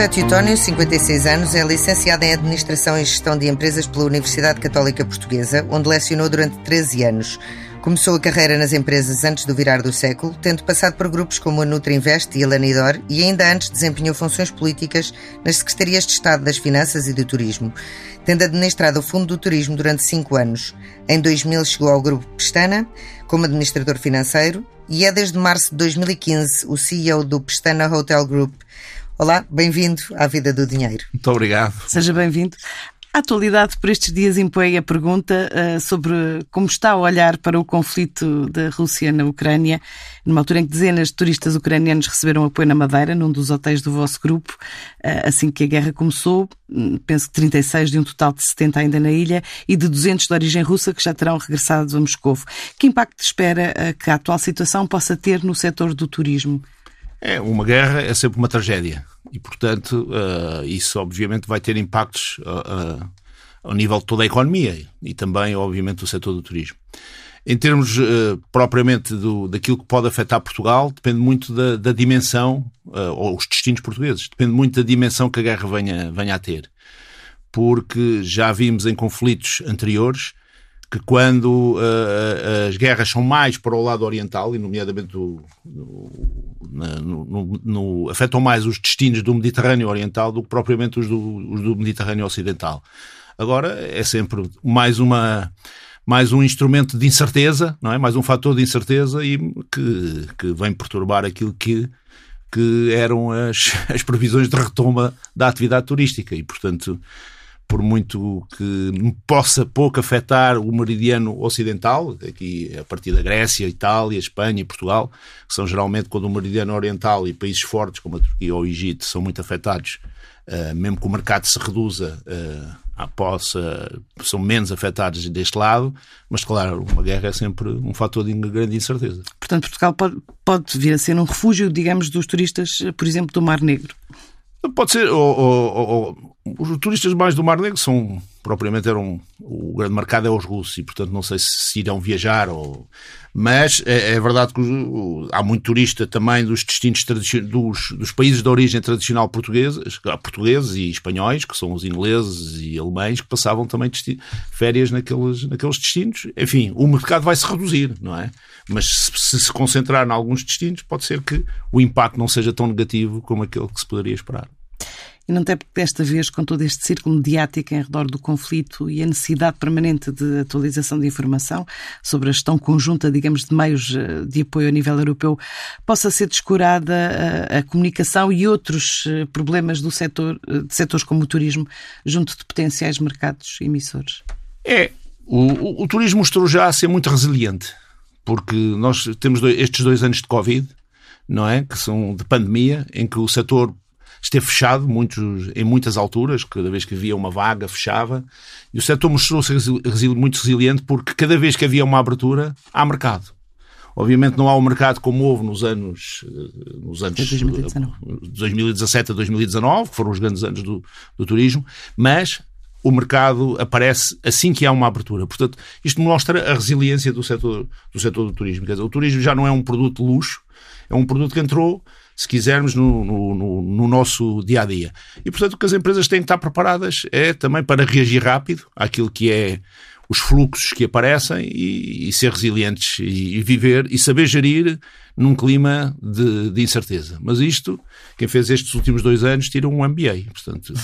José Teutónio, 56 anos, é licenciado em Administração e Gestão de Empresas pela Universidade Católica Portuguesa, onde lecionou durante 13 anos. Começou a carreira nas empresas antes do virar do século, tendo passado por grupos como a Nutrinvest e a Lanidor e ainda antes desempenhou funções políticas nas Secretarias de Estado das Finanças e do Turismo, tendo administrado o Fundo do Turismo durante cinco anos. Em 2000 chegou ao Grupo Pestana como administrador financeiro e é desde março de 2015 o CEO do Pestana Hotel Group. Olá, bem-vindo à Vida do Dinheiro. Muito obrigado. Seja bem-vindo. A atualidade por estes dias impõe a pergunta uh, sobre como está a olhar para o conflito da Rússia na Ucrânia, numa altura em que dezenas de turistas ucranianos receberam apoio na Madeira, num dos hotéis do vosso grupo, uh, assim que a guerra começou. Hum, penso que 36 de um total de 70 ainda na ilha e de 200 de origem russa que já terão regressado a Moscou. Que impacto espera uh, que a atual situação possa ter no setor do turismo? É, uma guerra é sempre uma tragédia e, portanto, uh, isso obviamente vai ter impactos uh, uh, ao nível de toda a economia e também, obviamente, do setor do turismo. Em termos propriamente do, daquilo que pode afetar Portugal, depende muito da, da dimensão, ou os destinos portugueses, depende muito da dimensão que a guerra venha, venha a ter. Porque já vimos em conflitos anteriores que quando uh, as guerras são mais para o lado oriental, e nomeadamente do, no, no, no, afetam mais os destinos do Mediterrâneo Oriental do que propriamente os do, os do Mediterrâneo Ocidental. Agora é sempre mais uma mais um instrumento de incerteza, não é? Mais um fator de incerteza e que, que vem perturbar aquilo que que eram as, as previsões de retoma da atividade turística e, portanto, por muito que possa pouco afetar o meridiano ocidental, aqui a partir da Grécia, Itália, Espanha e Portugal, que são geralmente quando o meridiano oriental e países fortes como a Turquia ou o Egito são muito afetados, uh, mesmo que o mercado se reduza, uh, possa, são menos afetados deste lado, mas claro, uma guerra é sempre um fator de grande incerteza. Portanto, Portugal pode, pode vir a ser um refúgio, digamos, dos turistas, por exemplo, do Mar Negro. Pode ser, ou, ou, ou, os turistas mais do Mar Negro são, propriamente eram, o grande mercado é os russos e portanto não sei se irão viajar ou, mas é, é verdade que há muito turista também dos destinos dos, dos países de origem tradicional portugueses, portugueses e espanhóis, que são os ingleses e alemães, que passavam também férias naqueles, naqueles destinos. Enfim, o mercado vai se reduzir, não é? Mas se, se se concentrar em alguns destinos, pode ser que o impacto não seja tão negativo como aquele que se poderia esperar. E não tem porque desta vez, com todo este círculo mediático em redor do conflito e a necessidade permanente de atualização de informação sobre a gestão conjunta, digamos, de meios eh, de apoio a nível europeu, possa ser descurada a, a comunicação e outros eh, problemas do setor, eh, de setores como o turismo, junto de potenciais mercados emissores? É. O, o, o turismo mostrou já a ser muito resiliente, porque nós temos dois, estes dois anos de Covid, não é? Que são de pandemia, em que o setor esteve fechado muitos, em muitas alturas, cada vez que havia uma vaga, fechava, e o setor mostrou-se muito resiliente porque cada vez que havia uma abertura, há mercado. Obviamente não há o mercado como houve nos anos, eh, nos anos 2019. 2017 a 2019, que foram os grandes anos do, do turismo, mas o mercado aparece assim que há uma abertura. Portanto, isto mostra a resiliência do setor do, setor do turismo. Quer dizer, o turismo já não é um produto de luxo, é um produto que entrou se quisermos, no, no, no, nosso dia a dia. E, portanto, o que as empresas têm que estar preparadas é também para reagir rápido àquilo que é os fluxos que aparecem e, e ser resilientes e, e, viver e saber gerir num clima de, de, incerteza. Mas isto, quem fez estes últimos dois anos, tira um MBA. Portanto.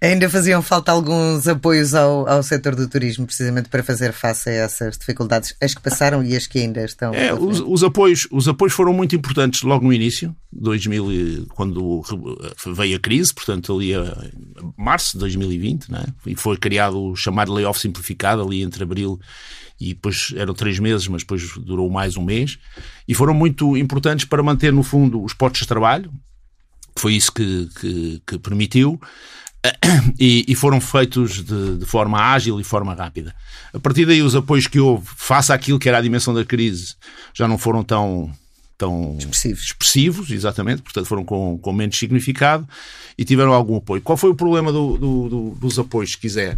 Ainda faziam falta alguns apoios ao, ao setor do turismo, precisamente para fazer face a essas dificuldades, as que passaram e as que ainda estão. É, os, os, apoios, os apoios foram muito importantes logo no início, 2000, quando veio a crise, portanto, ali a março de 2020, né? e foi criado o chamado layoff simplificado ali entre abril e depois eram três meses, mas depois durou mais um mês, e foram muito importantes para manter, no fundo, os postos de trabalho, foi isso que, que, que permitiu. E, e, foram feitos de, de, forma ágil e forma rápida. A partir daí, os apoios que houve, face àquilo que era a dimensão da crise, já não foram tão, tão expressivos. expressivos, exatamente, portanto foram com, com menos significado e tiveram algum apoio. Qual foi o problema do, do, do, dos apoios, se quiser?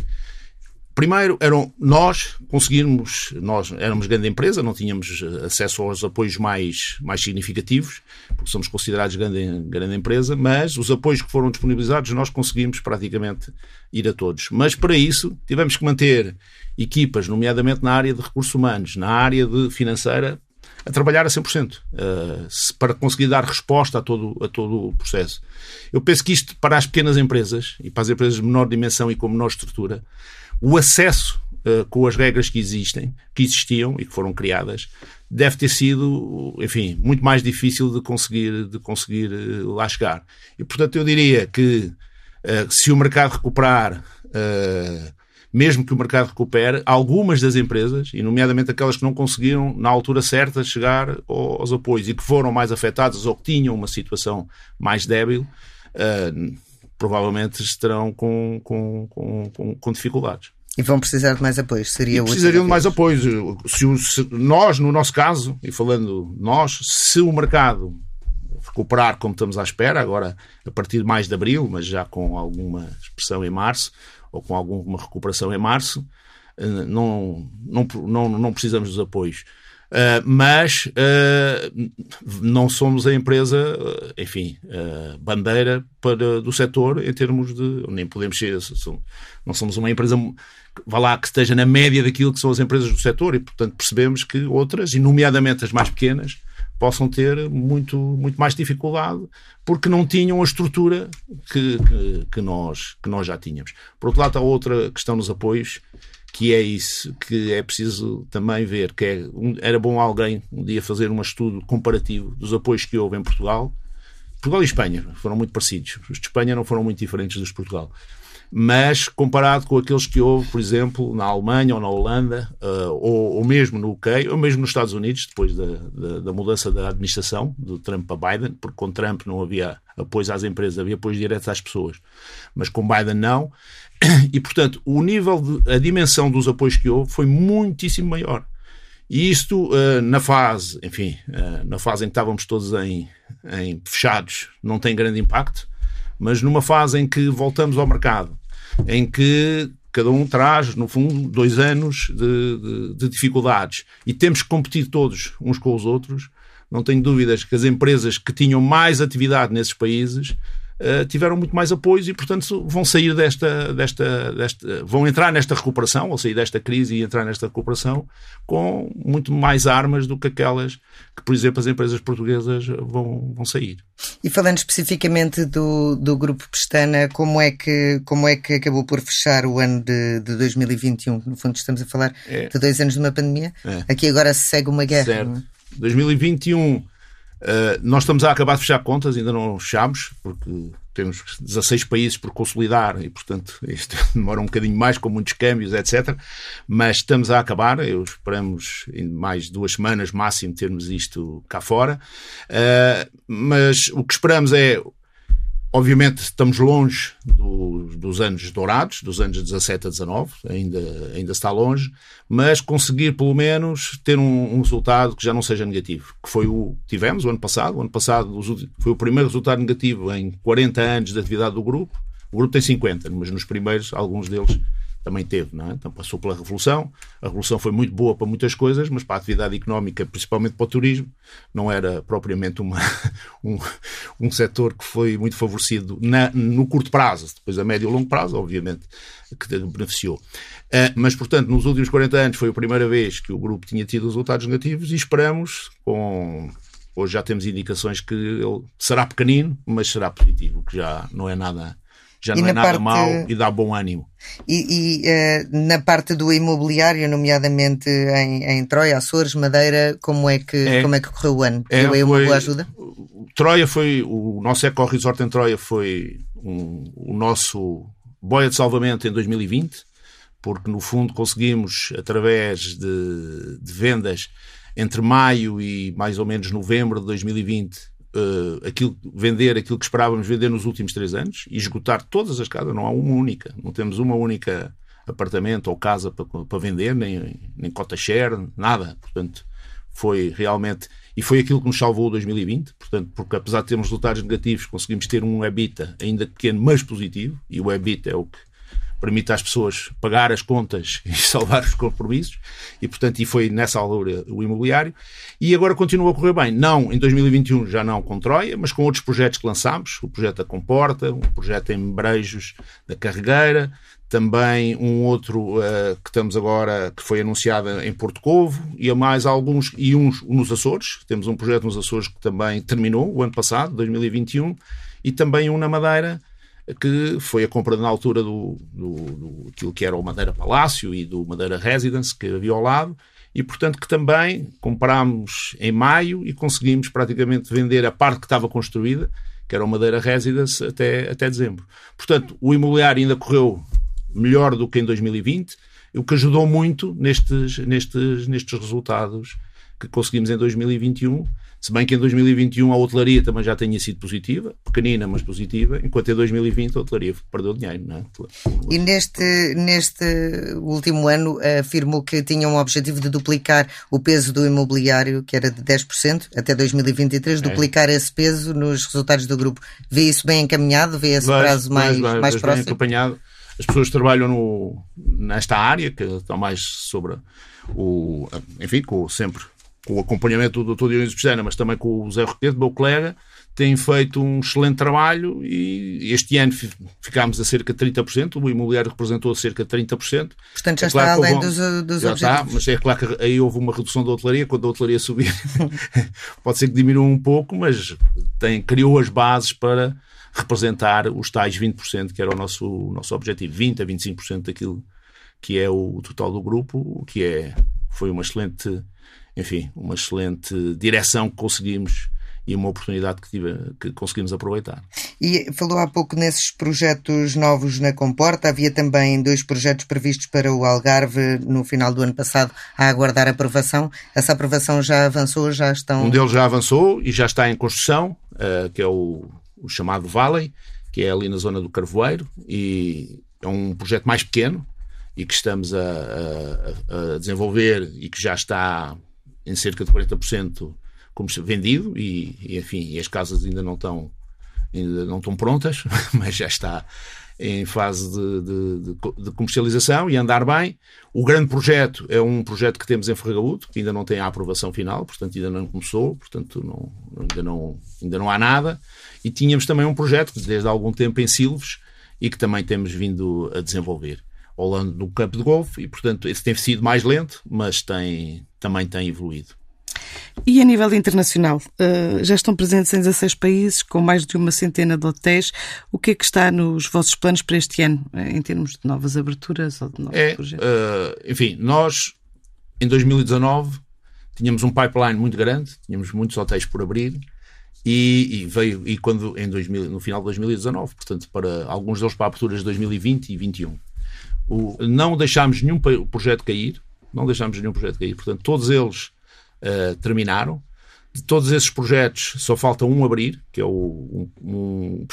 Primeiro, eram nós conseguirmos, nós éramos grande empresa, não tínhamos acesso aos apoios mais, mais significativos, porque somos considerados grande, grande empresa, mas os apoios que foram disponibilizados nós conseguimos praticamente ir a todos. Mas para isso tivemos que manter equipas, nomeadamente na área de recursos humanos, na área de financeira, a trabalhar a 100%, uh, para conseguir dar resposta a todo, a todo o processo. Eu penso que isto, para as pequenas empresas e para as empresas de menor dimensão e com menor estrutura, o acesso uh, com as regras que existem, que existiam e que foram criadas, deve ter sido, enfim, muito mais difícil de conseguir, de conseguir uh, lá chegar. E, portanto, eu diria que se o mercado recuperar mesmo que o mercado recupere, algumas das empresas, e nomeadamente aquelas que não conseguiram na altura certa chegar aos apoios e que foram mais afetadas ou que tinham uma situação mais débil, uh, provavelmente estarão com, com, com, com, dificuldades. E vão precisar de mais apoios? Seria e precisariam de mais apoios. Se, se, nós, no nosso caso, e falando nós, se o mercado recuperar como estamos à espera, agora a partir de mais de abril, mas já com alguma expressão em março, ou com alguma recuperação em março, eh, não, não, não, não precisamos dos apoios. Uh, mas uh, não somos a empresa, uh, enfim, bandeira para, do setor em termos de. Nem podemos ser. Não somos uma empresa, vá lá, que esteja na média daquilo que são as empresas do setor e, portanto, percebemos que outras, e nomeadamente as mais pequenas, possam ter muito, muito mais dificuldade porque não tinham a estrutura que, que, que, nós, que nós já tínhamos. Por outro lado, há outra questão nos apoios, que é isso que é preciso também ver, que é, era bom alguém um dia fazer um estudo comparativo dos apoios que houve em Portugal. Portugal e Espanha foram muito parecidos. Os de Espanha não foram muito diferentes dos de Portugal mas comparado com aqueles que houve, por exemplo, na Alemanha ou na Holanda, uh, ou, ou, mesmo no UK, ou mesmo nos Estados Unidos, depois da, da, da, mudança da administração, do Trump para Biden, porque com Trump não havia apoio às empresas, havia apoio direto às pessoas, mas com Biden não. E, portanto, o nível, de, a dimensão dos apoios que houve foi muitíssimo maior. E isto, uh, na fase, enfim, uh, na fase em que estávamos todos em, em fechados, não tem grande impacto, mas numa fase em que voltamos ao mercado, em que cada um traz, no fundo, dois anos de, de, de, dificuldades e temos que competir todos uns com os outros, não tenho dúvidas que as empresas que tinham mais atividade nesses países uh, tiveram muito mais apoios e, portanto, vão sair desta, desta, desta, vão entrar nesta recuperação, ou sair desta crise e entrar nesta recuperação com muito mais armas do que aquelas que, por exemplo, as empresas portuguesas vão, vão sair. E falando especificamente do, do Grupo Pestana, como é, que, como é que acabou por fechar o ano de, de 2021? No fundo, estamos a falar é. de dois anos de uma pandemia. É. Aqui agora se segue uma guerra. Certo. 2021 Uh, nós estamos a acabar de fechar contas, ainda não fechamos, porque temos 16 países por consolidar e, portanto, isto demora um bocadinho mais, com muitos câmbios, etc. Mas estamos a acabar, eu esperamos em mais duas semanas máximo termos isto cá fora. Uh, mas o que esperamos é Obviamente estamos longe do, dos anos dourados, dos anos 17 a 19, ainda, ainda está longe, mas conseguir pelo menos ter um, um, resultado que já não seja negativo, que foi o que tivemos o ano passado. O ano passado foi o primeiro resultado negativo em 40 anos de atividade do grupo. O grupo tem 50, mas nos primeiros, alguns deles também teve, não é? Então passou pela Revolução. A Revolução foi muito boa para muitas coisas, mas para a atividade económica, principalmente para o turismo, não era propriamente uma, um, um setor que foi muito favorecido na, no curto prazo. Depois, a médio e longo prazo, obviamente, que beneficiou. Uh, mas, portanto, nos últimos 40 anos foi a primeira vez que o grupo tinha tido resultados negativos e esperamos, com hoje já temos indicações que ele será pequenino, mas será positivo, que já não é nada já não é nada parte... mau e dá bom ânimo. E, e uh, na parte do imobiliário, nomeadamente em, em Troia, Açores, Madeira, como é que, é, como é que correu o ano? É, Deu aí uma boa ajuda? Troia foi, o nosso Eco Resort em Troia foi um, o nosso boia de salvamento em 2020, porque no fundo conseguimos, através de, de vendas entre maio e mais ou menos novembro de 2020, uh, aquilo, vender aquilo que esperávamos vender nos últimos três anos e esgotar todas as casas. Não há uma única. Não temos uma única apartamento ou casa para, para vender, nem, nem cota share, nada. Portanto, foi realmente. E foi aquilo que nos salvou 2020, portanto, porque apesar de termos resultados negativos, conseguimos ter um EBITDA ainda pequeno, mas positivo, e o EBITDA é o que permite às pessoas pagar as contas e salvar os compromissos, e portanto e foi nessa altura o imobiliário, e agora continua a correr bem, não em 2021 já não com Troia, mas com outros projetos que lançámos, o projeto da Comporta, um projeto em Brejos da Carregueira, também um outro uh, que estamos agora, que foi anunciado em Porto Covo, e a mais alguns, e uns nos Açores, temos um projeto nos Açores que também terminou o ano passado, 2021, e também um na Madeira, que foi a compra na altura do, do, do aquilo que era o Madeira Palácio e do Madeira Residence, que havia ao lado, e portanto que também comprámos em maio e conseguimos praticamente vender a parte que estava construída, que era o Madeira Residence, até, até dezembro. Portanto, o imobiliário ainda correu melhor do que em 2020, o que ajudou muito nestes, nestes, nestes resultados que conseguimos em 2021 se bem que em 2021 a hotelaria também já tinha sido positiva, pequenina, mas positiva, enquanto em 2020 a hotelaria perdeu dinheiro. Não é? E neste, neste último ano afirmou que tinha um objetivo de duplicar o peso do imobiliário, que era de 10%, até 2023, é. duplicar esse peso nos resultados do grupo. Vê isso bem encaminhado? Vê esse mas, prazo mais, mas, mais próximo? Bem acompanhado. As pessoas que trabalham no, nesta área, que estão mais sobre o. Enfim, com sempre com o acompanhamento do Dr. Dionísio Pestana, mas também com o Zé Roquete, meu colega, têm feito um excelente trabalho e este ano ficámos a cerca de 30%, o imobiliário representou cerca de 30%. Portanto, já é claro está além dos, dos já objetivos. Está, mas é claro que aí houve uma redução da hotelaria, quando a hotelaria subir pode ser que diminua um pouco, mas tem, criou as bases para representar os tais 20%, que era o nosso, o nosso objetivo, 20% a 25% daquilo que é o total do grupo, o que é, foi uma excelente enfim, uma excelente direção que conseguimos e uma oportunidade que, tive, que conseguimos aproveitar. E falou há pouco nesses projetos novos na Comporta, havia também dois projetos previstos para o Algarve no final do ano passado a aguardar aprovação. Essa aprovação já avançou, já estão... Um deles já avançou e já está em construção, uh, que é o, o chamado Valley, que é ali na zona do Carvoeiro, e é um projeto mais pequeno e que estamos a, a, a desenvolver e que já está em cerca de 40% como vendido e, e, enfim, e as casas ainda não estão ainda não estão prontas, mas já está em fase de, de, de, comercialização e andar bem. O grande projeto é um projeto que temos em Ferragaúdo, que ainda não tem a aprovação final, portanto ainda não começou, portanto não, ainda, não, ainda não há nada. E tínhamos também um projeto desde há algum tempo em Silves e que também temos vindo a desenvolver. Holanda no campo de golfe e, portanto, esse tem sido mais lento, mas tem, também tem evoluído. E a nível internacional, eh, já estão presentes em 16 países, com mais de uma centena de hotéis. O que é que está nos vossos planos para este ano, eh, em termos de novas aberturas ou de novos é, projetos? Uh, enfim, nós, em 2019, tínhamos um pipeline muito grande, tínhamos muitos hotéis por abrir. E, e, veio e quando em 2000, no final de 2019, portanto para alguns deles para aberturas de 2020 e 2021. O, não deixámos nenhum projeto cair, não deixámos nenhum projeto cair. Portanto, todos eles uh, terminaram. De todos esses projetos, só falta um abrir, que é o, um, um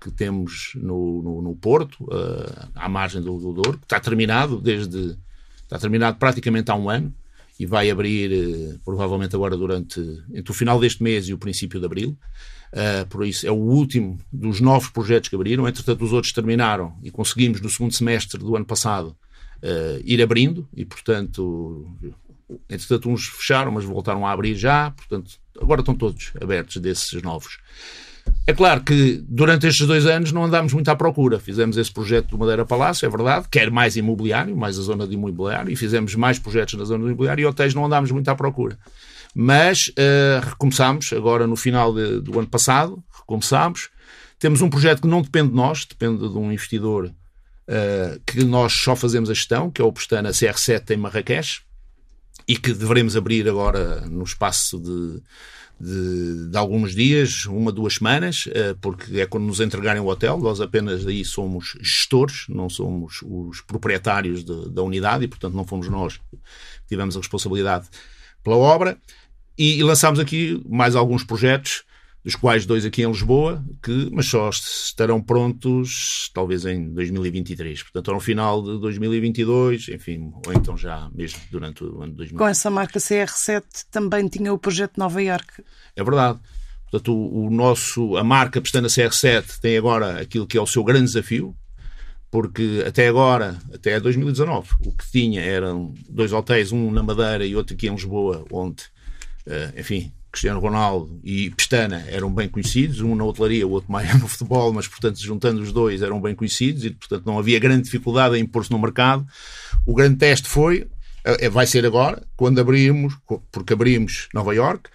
que temos no, no, no Porto, uh, à margem do, do Douro, que está terminado desde. Está terminado praticamente há um ano e vai abrir uh, provavelmente agora durante entre o final deste mês e o princípio de abril. Uh, por isso, é o último dos novos projetos que abriram. Entretanto, os outros terminaram e conseguimos, no segundo semestre do ano passado, uh, ir abrindo. E, portanto, entretanto, uns fecharam, mas voltaram a abrir já. Portanto, agora estão todos abertos desses novos. É claro que durante estes dois anos não andámos muito à procura. Fizemos esse projeto do Madeira Palácio, é verdade, quer mais imobiliário, mais a zona de imobiliário, e fizemos mais projetos na zona do imobiliário e hotéis não andámos muito à procura. Mas uh, recomeçámos agora no final de, do ano passado, recomeçámos. Temos um projeto que não depende de nós, depende de um investidor uh, que nós só fazemos a gestão, que é o Pestana CR7 em Marrakech, e que devemos abrir agora no espaço de, de, de, alguns dias, uma, duas semanas, uh, porque é quando nos entregarem o hotel, nós apenas aí somos gestores, não somos os proprietários de, da unidade e, portanto, não fomos nós que tivemos a responsabilidade pela obra. E, e lançámos aqui mais alguns projetos, dos quais dois aqui em Lisboa, que, mas só estarão prontos talvez em 2023. Portanto, ao final de 2022, enfim, ou então já mesmo durante o ano de 2023. Com essa marca CR7 também tinha o projeto Nova York. É verdade. Portanto, o, o nosso, a marca Pestana CR7 tem agora aquilo que é o seu grande desafio, porque até agora, até 2019, o que tinha eram dois hotéis, um na Madeira e outro aqui em Lisboa, onde, uh, enfim, Cristiano Ronaldo e Pestana eram bem conhecidos, um na hotelaria, o outro mais no futebol, mas, portanto, juntando os dois, eram bem conhecidos e, portanto, não havia grande dificuldade em impor-se no mercado. O grande teste foi, uh, vai ser agora, quando abrimos, porque abrimos Nova York,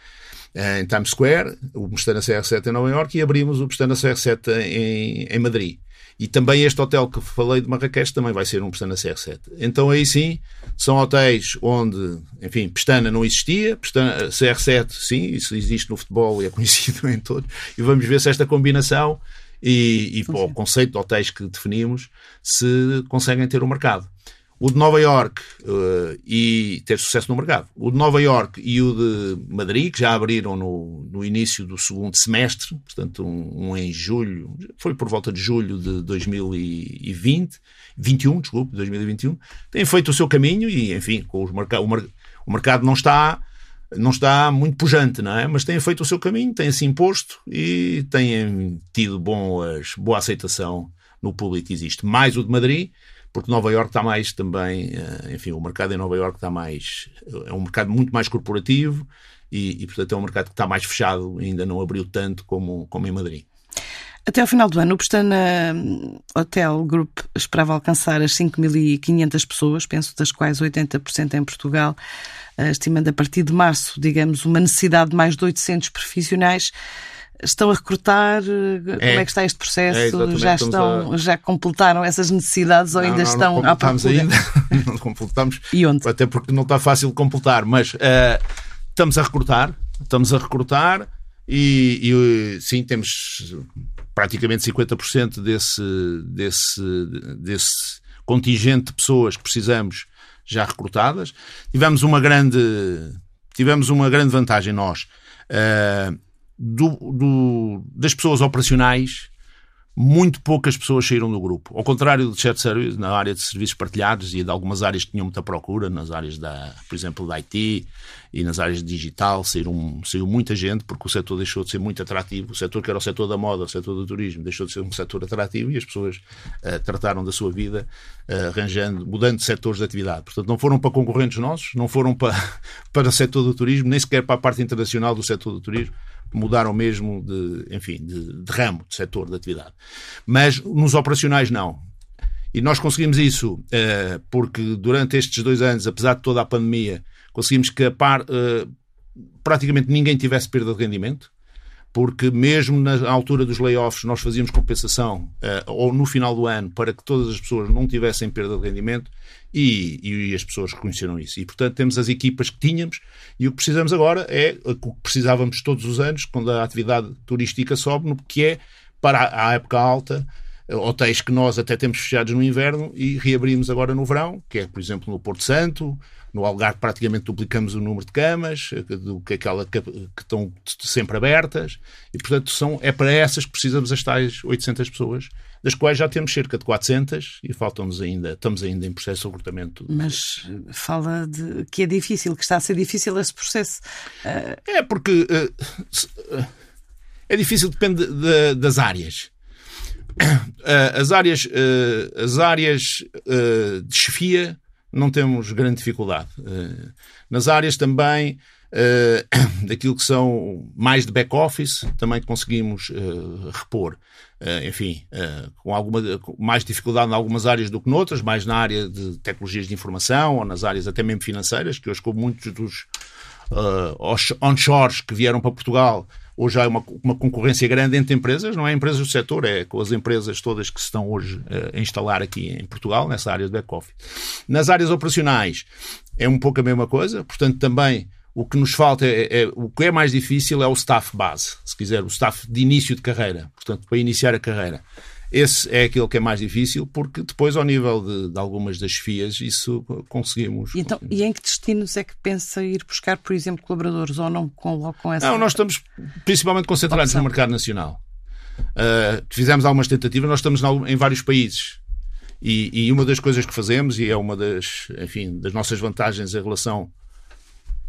em Times Square, o Pestana CR7 em Nova York e abrimos o Pestana CR7 em, em Madrid. E também este hotel que falei de Marrakech também vai ser um Pestana CR7. Então aí sim, são hotéis onde, enfim, Pestana não existia, Pestana, CR7 sim, isso existe no futebol e é conhecido em todos. E vamos ver se esta combinação e, e o conceito de hotéis que definimos se conseguem ter o mercado o de Nova York uh, e ter sucesso no mercado. O de Nova York e o de Madrid, que já abriram no, no início do segundo semestre, portanto, um, um, em julho, foi por volta de julho de 2020, 21, desculpe, 2021, têm feito o seu caminho e, enfim, com os o, mer o mercado não está não está muito pujante, não é? Mas têm feito o seu caminho, têm-se imposto e têm tido boas, boa aceitação no público que existe. Mais o de Madrid, porque Nova York está mais também, eh, enfim, o mercado em Nova York está mais, é um mercado muito mais corporativo e, e portanto, é um mercado que está mais fechado, ainda não abriu tanto como, como em Madrid. Até ao final do ano, o Pestana hum, Hotel Group esperava alcançar as 5.500 pessoas, penso das quais 80% em Portugal, eh, estimando a partir de março, digamos, uma necessidade de mais de 800 profissionais. Estão a recrutar? É, Como é que está este processo? É, já estão, a... já completaram essas necessidades ou não, ainda não, estão não à procura? ainda, não completamos. E onde? Até porque não está fácil de completar, mas uh, estamos a recrutar, estamos a recrutar e, e sim, temos praticamente 50% desse, desse, desse contingente de pessoas que precisamos já recrutadas. Tivemos uma grande, tivemos uma grande vantagem nós. Uh, do, do, das pessoas operacionais, muito poucas pessoas saíram do grupo. Ao contrário do chat na área de serviços partilhados e de algumas áreas que tinham muita procura, nas áreas da, por exemplo, da IT e nas áreas de digital, saíram, saiu muita gente porque o setor deixou de ser muito atrativo. O setor que era o setor da moda, o setor do turismo, deixou de ser um setor atrativo e as pessoas uh, trataram da sua vida uh, arranjando, mudando de setores de atividade. Portanto, não foram para concorrentes nossos, não foram para, para o setor do turismo, nem sequer para a parte internacional do setor do turismo mudaram mesmo de, enfim, de, de ramo, de setor de atividade. Mas nos operacionais não. E nós conseguimos isso uh, porque durante estes dois anos, apesar de toda a pandemia, conseguimos que a par, uh, praticamente ninguém tivesse perda de rendimento porque mesmo na altura dos layoffs nós fazíamos compensação uh, ou no final do ano para que todas as pessoas não tivessem perda de rendimento e, e, as pessoas reconheceram isso. E portanto temos as equipas que tínhamos e o que precisamos agora é o que precisávamos todos os anos quando a atividade turística sobe, que é para a época alta hotéis que nós até temos fechados no inverno e reabrimos agora no verão, que é, por exemplo, no Porto Santo, no Algarve praticamente duplicamos o número de camas, do que aquela que, que estão sempre abertas, e portanto são, é para essas que precisamos das tais 800 pessoas, das quais já temos cerca de 400 e faltam-nos ainda, estamos ainda em processo de recrutamento. Mas fala de que é difícil, que está a ser difícil esse processo. Uh... É porque uh, é difícil, depende de, de, das áreas. As áreas, as áreas de chefia não temos grande dificuldade. Eh, nas áreas também eh, daquilo que são mais de back-office, também conseguimos eh, repor. enfim, com alguma mais dificuldade em algumas áreas do que noutras, mais na área de tecnologias de informação ou nas áreas até mesmo financeiras, que hoje com muitos dos onshores que vieram para Portugal Hoje há uma, uma, concorrência grande entre empresas, não é empresas do setor, é com as empresas todas que se estão hoje uh, a instalar aqui em Portugal, nessa área de back-office. Nas áreas operacionais é um pouco a mesma coisa, portanto também o que nos falta é, é, o que é mais difícil é o staff base, se quiser, o staff de início de carreira, portanto, para iniciar a carreira. Esse é aquele que é mais difícil, porque depois, ao nível de, de algumas das FIAs, isso conseguimos. Então, e em que destinos é que pensa ir buscar, por exemplo, colaboradores ou não colocam essa. Não, nós estamos principalmente concentrados opção. no mercado nacional. Uh, fizemos algumas tentativas, nós estamos em vários países. E, e, uma das coisas que fazemos, e é uma das, enfim, das nossas vantagens em relação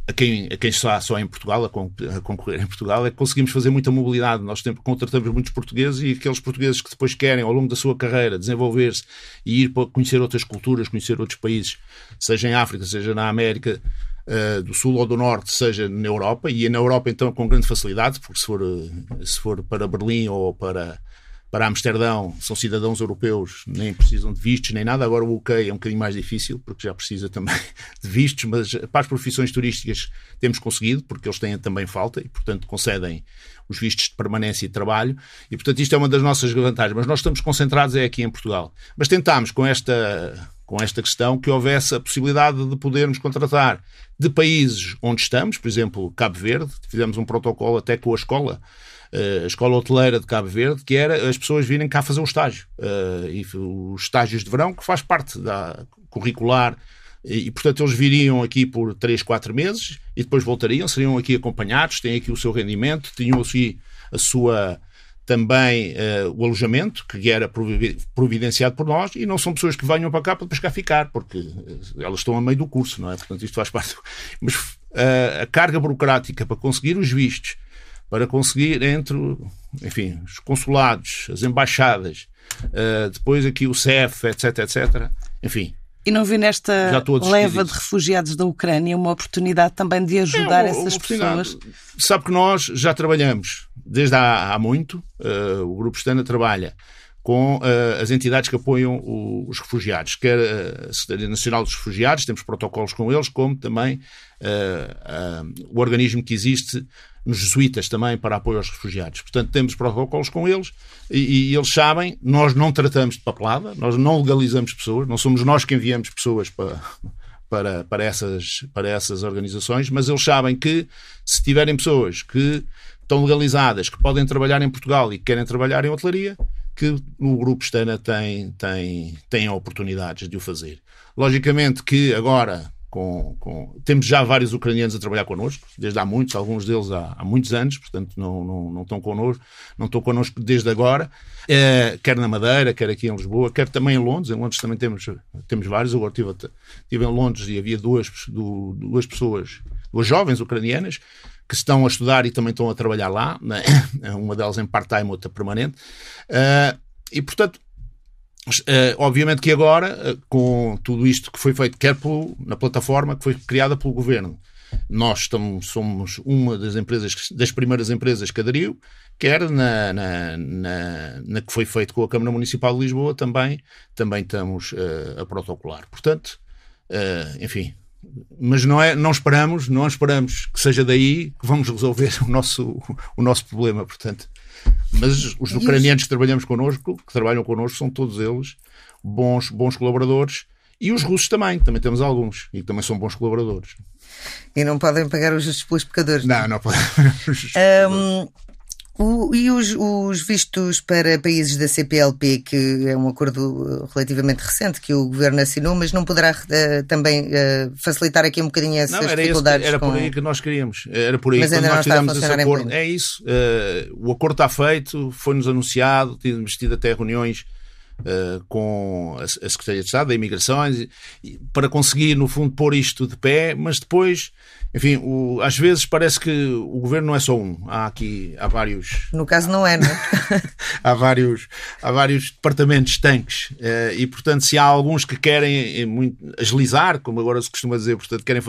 a quem, a quem está só em Portugal, a, concorrer em Portugal, é que conseguimos fazer muita mobilidade. Nós sempre contratamos muitos portugueses e aqueles portugueses que depois querem, ao longo da sua carreira, desenvolver-se e ir para conhecer outras culturas, conhecer outros países, seja em África, seja na América uh, do Sul ou do Norte, seja na Europa, e na Europa então com grande facilidade, porque se for, eh, se for para Berlim ou para para Amsterdão são cidadãos europeus, nem precisam de vistos nem nada. Agora o UK é um bocadinho mais difícil, porque já precisa também de vistos, mas para as profissões turísticas temos conseguido, porque eles têm também falta e, portanto, concedem os vistos de permanência e de trabalho. E, portanto, isto é uma das nossas vantagens. Mas nós estamos concentrados é aqui em Portugal. Mas tentámos com esta, com esta questão que houvesse a possibilidade de podermos contratar de países onde estamos, por exemplo, Cabo Verde, fizemos um protocolo até com a escola a Escola Hoteleira de Cabo Verde, que era as pessoas virem cá fazer um estágio. Uh, e os estágios de verão, que faz parte da curricular. E, e, portanto, eles viriam aqui por 3, 4 meses e depois voltariam, seriam aqui acompanhados, têm aqui o seu rendimento, tinham aqui a sua também uh, o alojamento, que era providenciado por nós, e não são pessoas que venham para cá para depois cá ficar, porque elas estão a meio do curso, não é? Portanto, isto faz parte. Mas uh, a carga burocrática para conseguir os vistos, para conseguir entre, enfim, os consulados, as embaixadas, uh, depois aqui o CEF, etc, etc. Enfim. E não vê nesta leva de refugiados da Ucrânia uma oportunidade também de ajudar é uma, essas pessoas? Sabe que nós já trabalhamos desde há, há muito, uh, o Grupo Estana trabalha com uh, as entidades que apoiam o, os refugiados, quer a Secretaria Nacional dos Refugiados, temos protocolos com eles, como também uh, uh, o organismo que existe nos jesuítas também para apoio aos refugiados. Portanto, temos protocolos com eles e, e, eles sabem, nós não tratamos de papelada, nós não legalizamos pessoas, não somos nós que enviamos pessoas para, para, para, essas, para essas organizações, mas eles sabem que se tiverem pessoas que estão legalizadas, que podem trabalhar em Portugal e que querem trabalhar em hotelaria, que o Grupo Estana tem, tem, tem oportunidades de o fazer. Logicamente que agora com, com, temos já vários ucranianos a trabalhar connosco, desde há muitos, alguns deles há, há muitos anos, portanto não, não, não estão connosco, não estão connosco desde agora, é, quer na Madeira, quer aqui em Lisboa, quer também em Londres, em Londres também temos, temos vários, agora estive, estive em Londres e havia duas, duas pessoas, duas jovens ucranianas, que estão a estudar e também estão a trabalhar lá, né? uma delas em part-time, outra permanente, uh, e portanto Uh, obviamente que agora, uh, com tudo isto que foi feito, quer pelo, na plataforma que foi criada pelo governo, nós estamos, somos uma das empresas, das primeiras empresas que aderiu, quer na, na, na, na que foi feito com a Câmara Municipal de Lisboa, também, também estamos uh, a protocolar. Portanto, enfim, mas não, é, não esperamos, não esperamos que seja daí que vamos resolver o nosso, o nosso problema. Portanto, mas os ucranianos que trabalhamos connosco, que trabalham connosco, são todos eles bons, bons colaboradores. E os russos também, também temos alguns, e também são bons colaboradores. E não podem pagar os justos pelos pecadores? Não, não podem um, o, e os, os, vistos para países da CPLP, que é um acordo relativamente recente que o governo assinou, mas não poderá uh, também uh, facilitar aqui um bocadinho essas não, era dificuldades? Esse, era com... por aí que nós queríamos. Era por aí mas ainda nós fizemos esse acordo. É isso. Uh, o acordo está feito, foi-nos anunciado, tínhamos tido até reuniões Uh, com a, a Secretaria de Estado da Imigrações para conseguir, no fundo, pôr isto de pé, mas depois enfim, o, às vezes parece que o governo não é só um. Há aqui, há vários. No caso não é, não é? há, vários, há vários departamentos tanques. Uh, e, portanto, se há alguns que querem eh, muito, agilizar, como agora se costuma dizer, portanto, querem,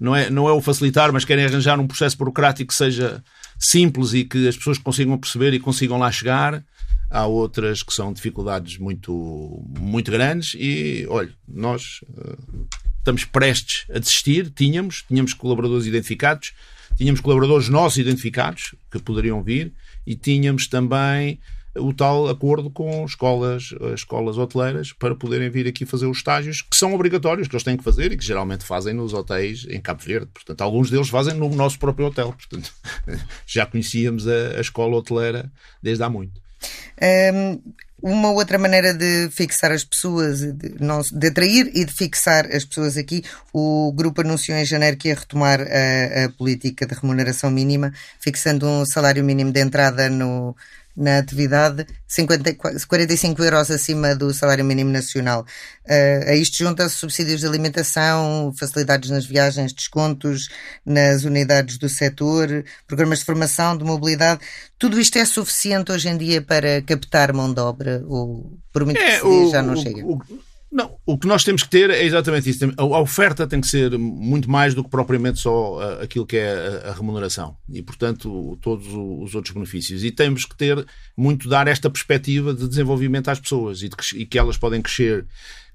não, é, não é o facilitar, mas querem arranjar um processo burocrático que seja simples e que as pessoas consigam perceber e consigam lá chegar. Há outras que são dificuldades muito, muito grandes e, olha, nós uh, estamos prestes a desistir, tínhamos, tínhamos colaboradores identificados, tínhamos colaboradores nossos identificados que poderiam vir e tínhamos também o tal acordo com escolas, escolas hoteleiras para poderem vir aqui fazer os estágios que são obrigatórios, que eles têm que fazer e que geralmente fazem nos hotéis em Cabo Verde. Portanto, alguns deles fazem no nosso próprio hotel. Portanto, já conhecíamos a, a escola hoteleira desde há muito. Um, uma outra maneira de fixar as pessoas, de, não, de atrair e de fixar as pessoas aqui, o grupo anunciou em janeiro que ia retomar a, a política de remuneração mínima, fixando um salário mínimo de entrada no, na atividade, 50, 45 euros acima do salário mínimo nacional. Uh, a isto junta-se subsídios de alimentação, facilidades nas viagens, descontos nas unidades do setor, programas de formação, de mobilidade. Tudo isto é suficiente hoje em dia para captar mão de obra? Ou, por muito é, que se diz, já não o, chega? O, não, o que nós temos que ter é exatamente isso. A oferta tem que ser muito mais do que propriamente só uh, aquilo que é a, remuneração e, portanto, todos os outros benefícios. E temos que ter muito dar esta perspectiva de desenvolvimento às pessoas e, de, e que elas podem crescer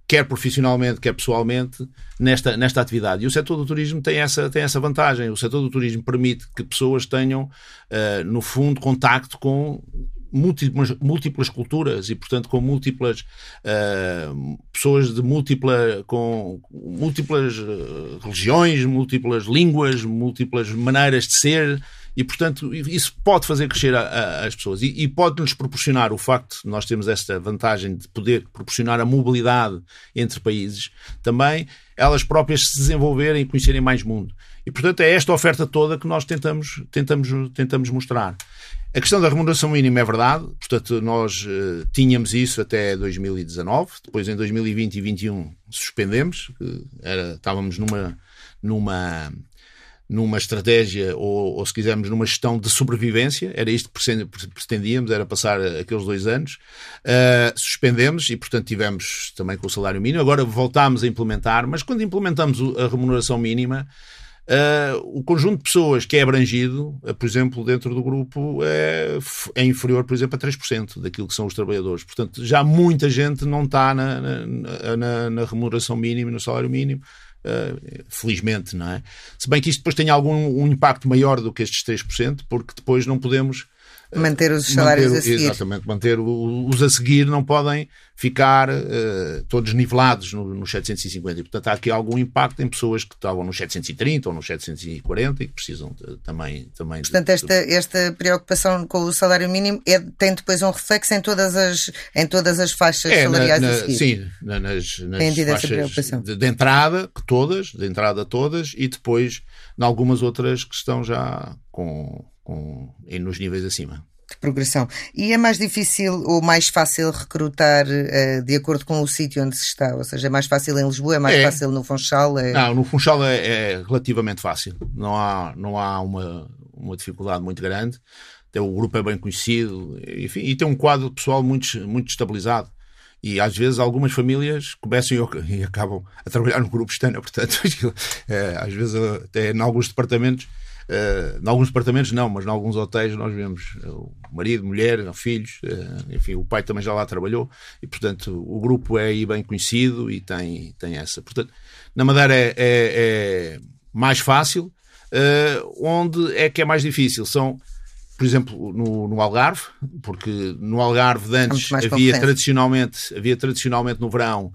quer profissionalmente, quer pessoalmente, nesta, nesta atividade. E o setor do turismo tem essa, tem essa vantagem. O setor do turismo permite que pessoas tenham, uh, no fundo, contacto com múltiplas, múltiplas culturas e, portanto, com múltiplas uh, pessoas de múltipla, com múltiplas uh, religiões, múltiplas línguas, múltiplas maneiras de ser. E, portanto, isso pode fazer crescer a, a, as pessoas e, e pode-nos proporcionar o facto de nós termos esta vantagem de poder proporcionar a mobilidade entre países, também elas próprias se desenvolverem e conhecerem mais mundo. E, portanto, é esta oferta toda que nós tentamos, tentamos, tentamos mostrar. A questão da remuneração mínima é verdade, portanto, nós uh, tínhamos isso até 2019, depois em 2020 e 2021 suspendemos, era, estávamos numa, numa, numa estratégia, ou, ou, se quisermos, numa gestão de sobrevivência, era isto que pretendíamos, era passar aqueles dois anos. Uh, suspendemos e, portanto, tivemos também com o salário mínimo. Agora voltámos a implementar, mas quando implementamos a remuneração mínima, Uh, o conjunto de pessoas que é abrangido, uh, por exemplo, dentro do grupo, é, é, inferior, por exemplo, a 3% daquilo que são os trabalhadores. Portanto, já muita gente não está na, na, na, na remuneração mínima, no salário mínimo. Uh, felizmente, não é? Se bem que isto depois tem algum um impacto maior do que estes 3%, porque depois não podemos Manter os salários manter, a seguir. Exatamente, manter os a seguir não podem ficar uh, todos nivelados nos no 750. E, portanto, há aqui algum impacto em pessoas que estavam nos 730 ou nos 740 e que precisam de, também, também. Portanto, de, esta, esta preocupação com o salário mínimo é, tem depois um reflexo em todas as, em todas as faixas é, salariais na, na, a seguir. Sim, na, nas, nas faixas de, de, entrada, todas, de entrada todas, e depois em algumas outras que estão já com com, nos níveis acima. De progressão. E é mais difícil ou mais fácil recrutar uh, de acordo com o sítio onde se está? Ou seja, é mais fácil em Lisboa, é mais é. fácil no Funchal? É... Não, no Funchal é, é, relativamente fácil. Não há, não há uma, uma dificuldade muito grande. O grupo é bem conhecido enfim, e tem um quadro pessoal muito, muito estabilizado. E às vezes algumas famílias começam e, acabam a trabalhar no grupo Estana, portanto, é, às vezes até em alguns departamentos em alguns departamentos não, mas em alguns hotéis nós vemos o marido, mulher, filhos, uh, enfim, o pai também já lá trabalhou e, portanto, o grupo é aí bem conhecido e tem, tem essa. Portanto, na Madeira é, é, é mais fácil, uh, onde é que é mais difícil? São, por exemplo, no, no Algarve, porque no Algarve de antes havia tradicionalmente, havia tradicionalmente no verão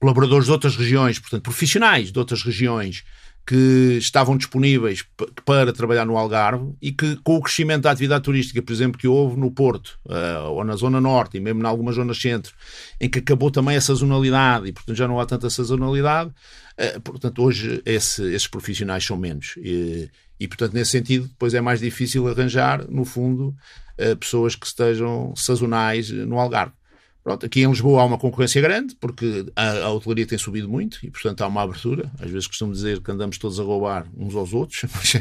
colaboradores de outras regiões, portanto, profissionais de outras regiões que estavam disponíveis para trabalhar no Algarve e que, com o crescimento da atividade turística, por exemplo, que houve no Porto, uh, ou na Zona Norte, e mesmo em algumas zonas centro, em que acabou também a sazonalidade e, portanto, já não há tanta sazonalidade, uh, portanto, hoje esse, esses profissionais são menos. E, e, portanto, nesse sentido, depois é mais difícil arranjar, no fundo, uh, pessoas que estejam sazonais no Algarve. Pronto, aqui em Lisboa há uma concorrência grande, porque a, a hotelaria tem subido muito e, portanto, há uma abertura. Às vezes costumo dizer que andamos todos a roubar uns aos outros, mas,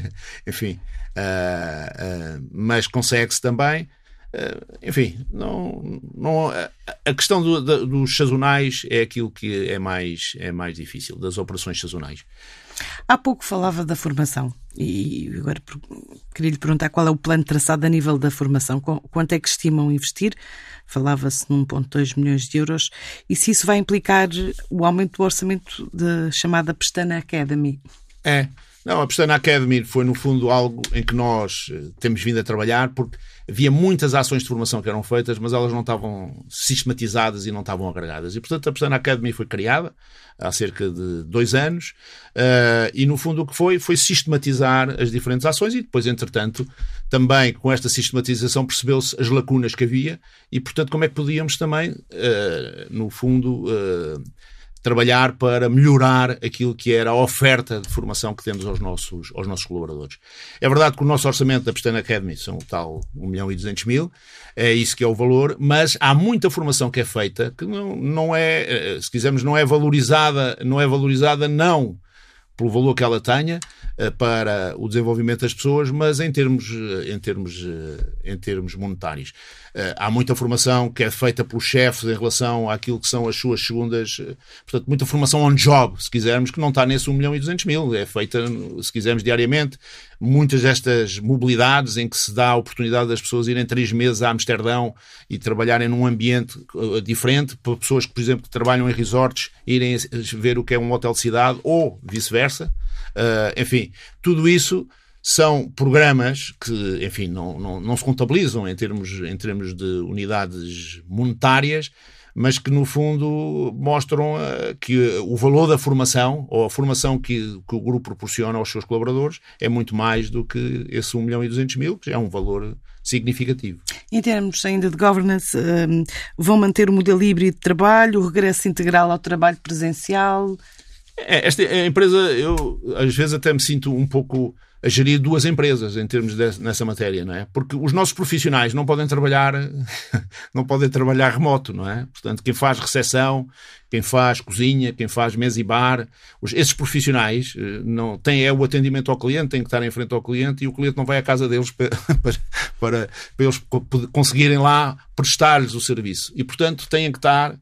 enfim, uh, uh, mas consegue-se também. Uh, enfim, não, não, a questão do, dos sazonais é aquilo que é mais, é mais difícil, das operações sazonais. Há pouco falava da formação e agora queria lhe perguntar qual é o plano traçado a nível da formação, quanto é que estimam investir? Falava-se num ponto 2 milhões de euros e se isso vai implicar o aumento do orçamento da chamada Pestana Academy? É, não, a Pestana Academy foi no fundo algo em que nós eh, temos vindo a trabalhar porque havia muitas ações de formação que eram feitas, mas elas não estavam sistematizadas e não estavam agregadas. E, portanto, a Pestana Academy foi criada há cerca de dois anos uh, e, no fundo, o que foi foi sistematizar as diferentes ações e depois, entretanto, também com esta sistematização percebeu-se as lacunas que havia e, portanto, como é que podíamos também, uh, no fundo, uh, trabalhar para melhorar aquilo que era a oferta de formação que temos aos nossos, aos nossos colaboradores. É verdade que o nosso orçamento da Pestana Academy são tal 1 milhão e 200 mil, é isso que é o valor, mas há muita formação que é feita que não, não é, eh, se quisermos, não é valorizada, não é valorizada não pelo valor que ela tenha eh, para o desenvolvimento das pessoas, mas em termos, eh, em termos, em termos monetários. Há muita formação que é feita pelos chefes em relação àquilo que são as suas segundas, portanto, muita formação on job, se quisermos, que não está nesse 1 milhão e 200 mil, é feita, se quisermos, diariamente muitas destas mobilidades em que se dá a oportunidade das pessoas irem três meses a Amsterdão e trabalharem num ambiente uh, diferente, para pessoas que, por exemplo, que trabalham em resorts, irem ver o que é um hotel de cidade ou vice-versa. Uh, enfim, tudo isso são programas que, enfim, não, não, não se contabilizam em termos, em termos de unidades monetárias, mas que no fundo mostram uh, que o valor da formação, ou a formação que, que, o grupo proporciona aos seus colaboradores, é muito mais do que esse 1 milhão e 200 mil, que já é um valor significativo. Em termos ainda de governance, um, vão manter o modelo híbrido de trabalho, o regresso integral ao trabalho presencial? É, esta a empresa, eu às vezes até me sinto um pouco a gerir duas empresas em termos de, nessa matéria, não é? Porque os nossos profissionais não podem trabalhar não podem trabalhar remoto, não é? Portanto, quem faz recepção, quem faz cozinha, quem faz mesa e bar, os, esses profissionais eh, não têm é o atendimento ao cliente, têm que estar em frente ao cliente e o cliente não vai à casa deles para, para, para, para eles conseguirem lá prestar-lhes o serviço. E, portanto, têm que estar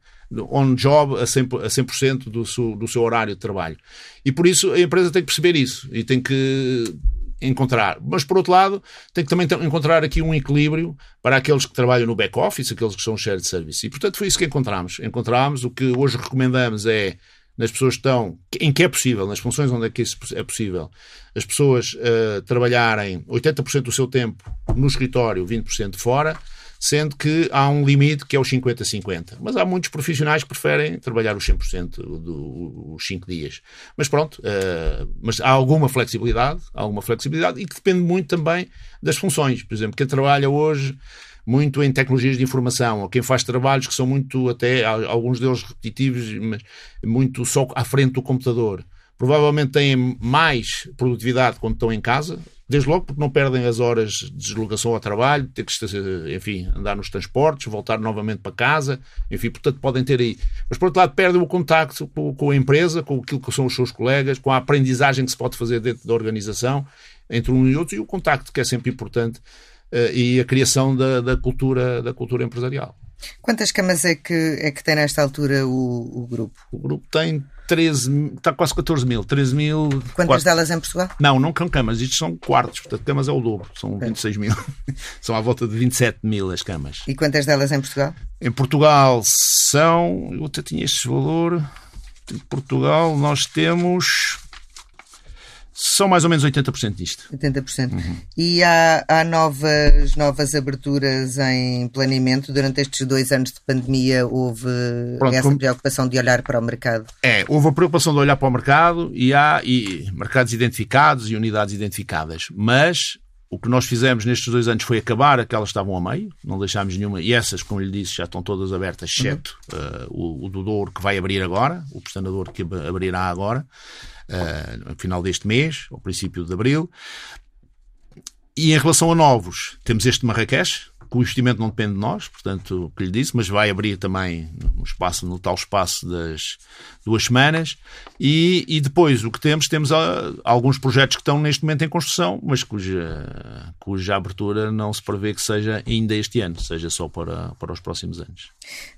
on job a 100%, a 100 do, seu, do seu horário de trabalho. E por isso a empresa tem que perceber isso e tem que encontrar. Mas, por outro lado, tem que também encontrar aqui um equilíbrio para aqueles que trabalham no back-office, aqueles que são shared service. E, portanto, foi isso que encontramos. Encontramos, o que hoje recomendamos é, nas pessoas que estão, em que é possível, nas funções onde é que isso é possível, as pessoas uh, trabalharem 80% do seu tempo no escritório, 20% fora, sendo que há um limite que é os 50-50. Mas há muitos profissionais que preferem trabalhar os 100% dos 5 dias. Mas pronto, uh, mas há alguma flexibilidade, alguma flexibilidade e que depende muito também das funções. Por exemplo, quem trabalha hoje muito em tecnologias de informação, ou quem faz trabalhos que são muito, até alguns deles repetitivos, mas muito só à frente do computador. Provavelmente têm mais produtividade quando estão em casa, Desde logo porque não perdem as horas de deslocação ao trabalho, ter que, enfim, andar nos transportes, voltar novamente para casa, enfim, portanto podem ter aí. Mas por outro lado perdem o contacto com, com a empresa, com aquilo que são os seus colegas, com a aprendizagem que se pode fazer dentro da organização, entre um e outro, e o contacto que é sempre importante, eh, e a criação da, da cultura, da cultura empresarial. Quantas camas é que, é que tem nesta altura o, o grupo? O grupo tem 13, está quase 14 mil. 13 mil. Quantas delas em Portugal? Não, não são camas, isto são quartos, portanto, camas é o dobro, são 26 mil. são à volta de 27 mil as camas. E quantas delas em Portugal? Em Portugal são. Eu até tinha este valor. Em Portugal nós temos são mais ou menos 80% disto. 80%. Uhum. E há, há, novas, novas aberturas em planeamento? Durante estes dois anos de pandemia houve Pronto, essa como... preocupação de olhar para o mercado? É, houve a preocupação de olhar para o mercado e há e mercados identificados e unidades identificadas. Mas o que nós fizemos nestes dois anos foi acabar aquelas que estavam a meio, não deixámos nenhuma, e essas, como lhe disse, já estão todas abertas, exceto uhum. uh, o, o do Douro que vai abrir agora, o prestador que abrirá agora uh, no final deste mês, ao princípio de abril. E em relação a novos, temos este Marrakech, que o investimento não depende de nós, portanto, o que lhe disse, mas vai abrir também no espaço, no tal espaço das duas semanas. E, e depois o que temos, temos uh, alguns projetos que estão neste momento em construção, mas cuja, cuja abertura não se prevê que seja ainda este ano, seja só para, para os próximos anos.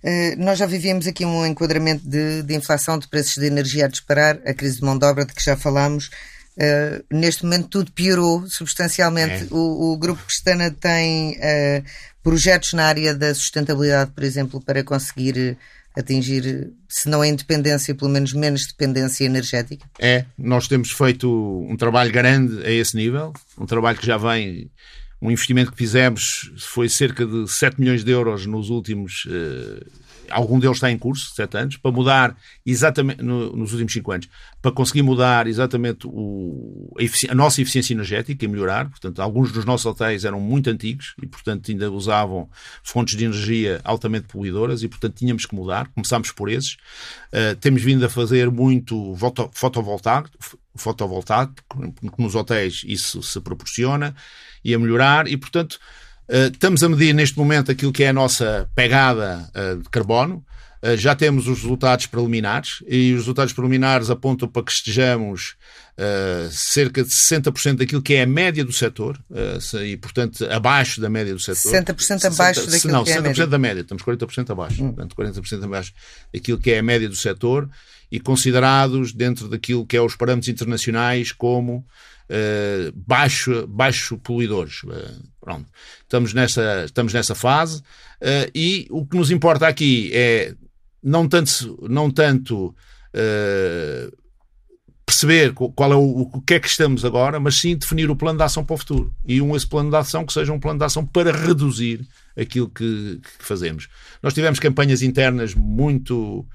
Uh, nós já vivíamos aqui um enquadramento de, de inflação de preços de energia a disparar, a crise de mão de obra de que já falámos. Uh, neste momento tudo piorou substancialmente. É. O, o, Grupo Pestana tem uh, projetos na área da sustentabilidade, por exemplo, para conseguir atingir, se não a independência, pelo menos menos dependência energética? É, nós temos feito um trabalho grande a esse nível, um trabalho que já vem. Um investimento que fizemos foi cerca de 7 milhões de euros nos últimos uh, algum deles está em curso, sete anos, para mudar exatamente, no, nos últimos cinco anos, para conseguir mudar exatamente o, a, a, nossa eficiência energética e melhorar. Portanto, alguns dos nossos hotéis eram muito antigos e, portanto, ainda usavam fontes de energia altamente poluidoras e, portanto, tínhamos que mudar. Começámos por esses. Uh, temos vindo a fazer muito fotovoltaico, fotovoltaico, nos hotéis isso se proporciona e a melhorar e, portanto, estamos a medir neste momento aquilo que é a nossa pegada uh, de carbono. Uh, já temos os resultados preliminares e os resultados preliminares apontam para que estejamos cerca de 60% daquilo que é a média do setor e, portanto, abaixo da média do setor. 60% abaixo 60, daquilo não, que é a média. da média. Estamos 40% abaixo. Hum. Portanto, 40% abaixo daquilo que é a média do setor e considerados dentro daquilo que é os parâmetros internacionais como uh, baixo, baixo poluidores. Uh, pronto. Estamos nessa, estamos nessa fase uh, e o que nos importa aqui é não tanto, não tanto perceber qual é o, o que é que estamos agora, mas sim definir o plano de ação para o futuro. E um esse plano de ação que seja um plano de ação para reduzir aquilo que, que fazemos. Nós tivemos campanhas internas muito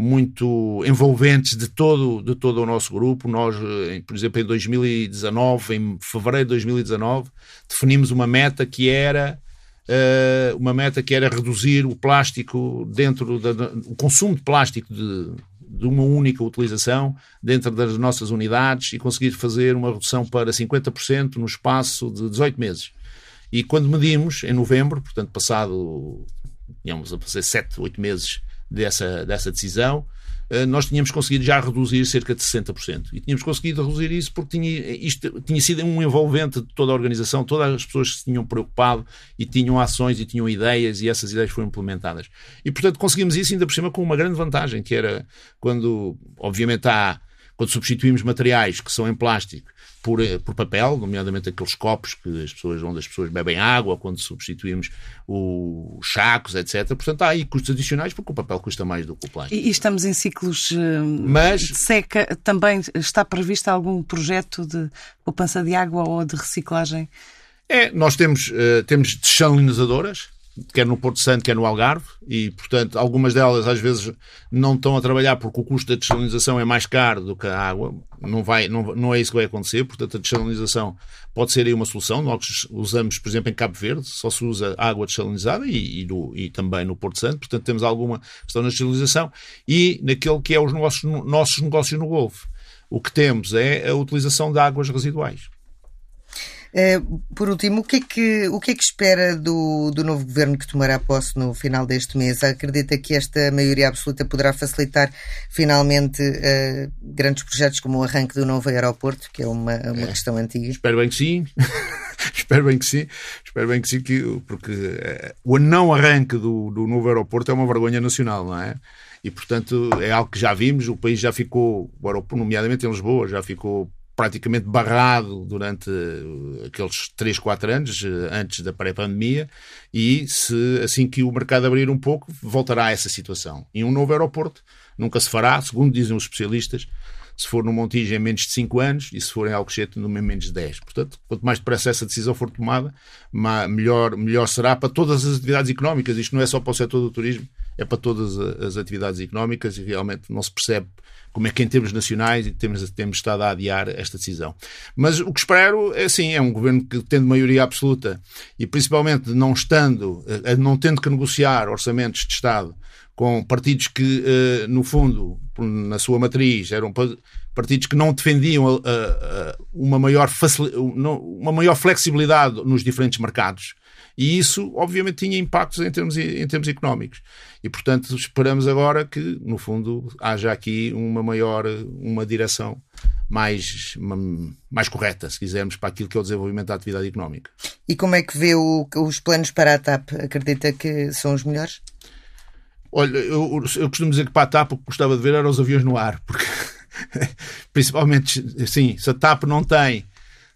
muito envolventes de todo, de todo o nosso grupo. Nós, eh, por exemplo, em 2019, em fevereiro de 2019, definimos uma meta que era uh, uma meta que era reduzir o plástico dentro da, o consumo de plástico de, de uma única utilização dentro das nossas unidades e conseguir fazer uma redução para 50% no espaço de 18 meses. E quando medimos, em novembro, portanto, passado, digamos, a fazer 7, 8 meses dessa, dessa decisão, eh, nós tínhamos conseguido já reduzir cerca de 60%. E tínhamos conseguido reduzir isso porque tinha, isto tinha sido um envolvente de toda a organização, todas as pessoas se tinham preocupado e tinham ações e tinham ideias e essas ideias foram implementadas. E, portanto, conseguimos isso ainda por cima com uma grande vantagem, que era quando, obviamente, há, quando substituímos materiais que são em plástico por, eh, por papel, nomeadamente aqueles copos que as pessoas, onde as pessoas bebem água, quando substituímos os sacos, etc. Portanto, há aí custos adicionais porque o papel custa mais do que o plástico. E, estamos em ciclos eh, Mas, de seca. Também está previsto algum projeto de poupança de água ou de reciclagem? É, nós temos, uh, temos desalinizadoras quer no Porto Santo, quer no Algarve, e, portanto, algumas delas às vezes não estão a trabalhar porque o custo da desalinização é mais caro do que a água. Não, vai, não, não é isso que vai acontecer, portanto, a desalinização pode ser aí uma solução. Nós usamos, por exemplo, em Cabo Verde, só se usa água desalinizada e, e, no, e também no Porto Santo, portanto, temos alguma questão na desalinização. E naquele que é os nossos, nossos negócios no Golfo, o que temos é a utilização de águas residuais. Eh, por último, o que é que, o que, é que espera do, do novo governo que tomará posse no final deste mês? Acredita que esta maioria absoluta poderá facilitar finalmente uh, grandes projetos como o arranque do novo aeroporto, que é uma, uma é. questão antiga? Espero bem que sim. espero bem que sim, espero bem que sim, que, porque uh, o não arranque do, do novo aeroporto é uma vergonha nacional, não é? E, portanto, é algo que já vimos, o país já ficou, nomeadamente em Lisboa, já ficou praticamente barrado durante uh, aqueles 3, 4 anos uh, antes da pré-pandemia e se assim que o mercado abrir um pouco voltará a essa situação. E um novo aeroporto nunca se fará, segundo dizem os especialistas, se for no Montijo em menos de 5 anos e se for em Alcochete no menos de 10. Portanto, quanto mais depressa essa decisão for tomada, melhor, melhor será para todas as atividades económicas. Isto não é só para o setor do turismo, é para todas as atividades económicas e realmente não se percebe como é que em termos nacionais e temos, temos estado a adiar esta decisão. Mas o que espero é sim, é um governo que tendo maioria absoluta e principalmente não estando, eh, não tendo que negociar orçamentos de Estado com partidos que, eh, no fundo, na sua matriz, eram partidos que não defendiam eh, uma maior, uma maior flexibilidade nos diferentes mercados. E isso, obviamente, tinha impactos em termos, em termos económicos. E, portanto, esperamos agora que, no fundo, haja aqui uma maior, uma direção mais, mais correta, se quisermos, para aquilo que é o desenvolvimento da atividade económica. E como é que vê o, os planos para a TAP? Acredita que são os melhores? Olha, eu, eu costumo dizer que para a TAP o que gostava de ver eram os aviões no ar, porque principalmente, sim, se a TAP não tem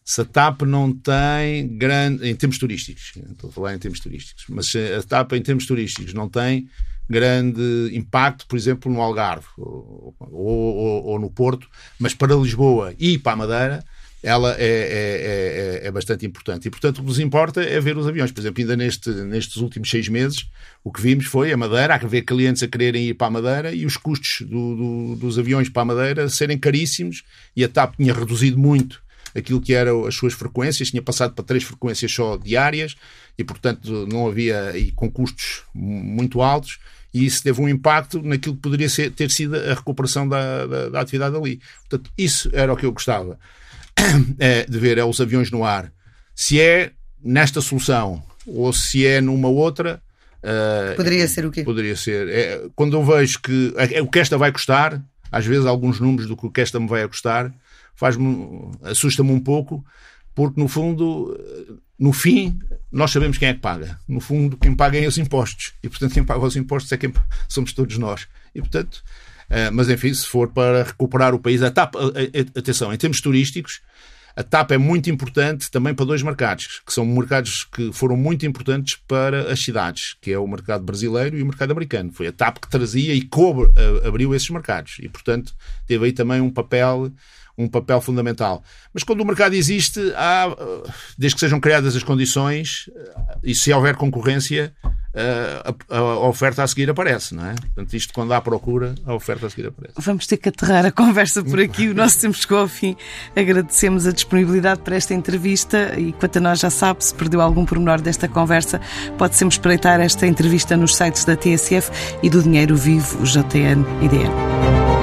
se a TAP não tem grande. em termos turísticos, estou a falar em termos turísticos, mas se a TAP em termos turísticos não tem grande impacto, por exemplo, no Algarve ou, ou, ou, no Porto, mas para Lisboa e para a Madeira, ela é, é, é, é, bastante importante. E, portanto, o que nos importa é ver os aviões. Por exemplo, ainda neste, nestes últimos seis meses, o que vimos foi a Madeira, a ver clientes a quererem ir para a Madeira e os custos do, do, dos aviões para a Madeira serem caríssimos e a TAP tinha reduzido muito aquilo que eram as suas frequências, tinha passado para três frequências só diárias e, portanto, não havia, e com custos muito altos, e isso teve um impacto naquilo que poderia ser, ter sido a recuperação da, da, da atividade ali. Portanto, isso era o que eu gostava é, de ver, é os aviões no ar. Se é nesta solução ou se é numa outra. Uh, poderia ser o quê? Poderia ser. É, quando eu vejo que é, o que esta vai custar, às vezes alguns números do que esta me vai custar, assusta-me um pouco, porque no fundo, no fim, nós sabemos quem é que paga. No fundo, quem paga é os impostos. E portanto, quem paga os impostos é quem somos todos nós. E portanto, uh, mas enfim, se for para recuperar o país, a TAP, atenção, em termos turísticos, a TAP é muito importante também para dois mercados, que são mercados que foram muito importantes para as cidades, que é o mercado brasileiro e o mercado americano. Foi a TAP que trazia e cobre, abriu esses mercados. E, portanto, teve aí também um papel um papel fundamental. Mas quando o mercado existe, há, desde que sejam criadas as condições e se houver concorrência, a, a, a, oferta a seguir aparece, não é? Portanto, isto quando há procura, a oferta a seguir aparece. Vamos ter que aterrar a conversa por aqui. O nosso tempo chegou ao fim. Agradecemos a disponibilidade para esta entrevista e quanto a nós já sabe, se perdeu algum pormenor desta conversa, pode sempre espreitar esta entrevista nos sites da TSF e do Dinheiro Vivo, JN IDN.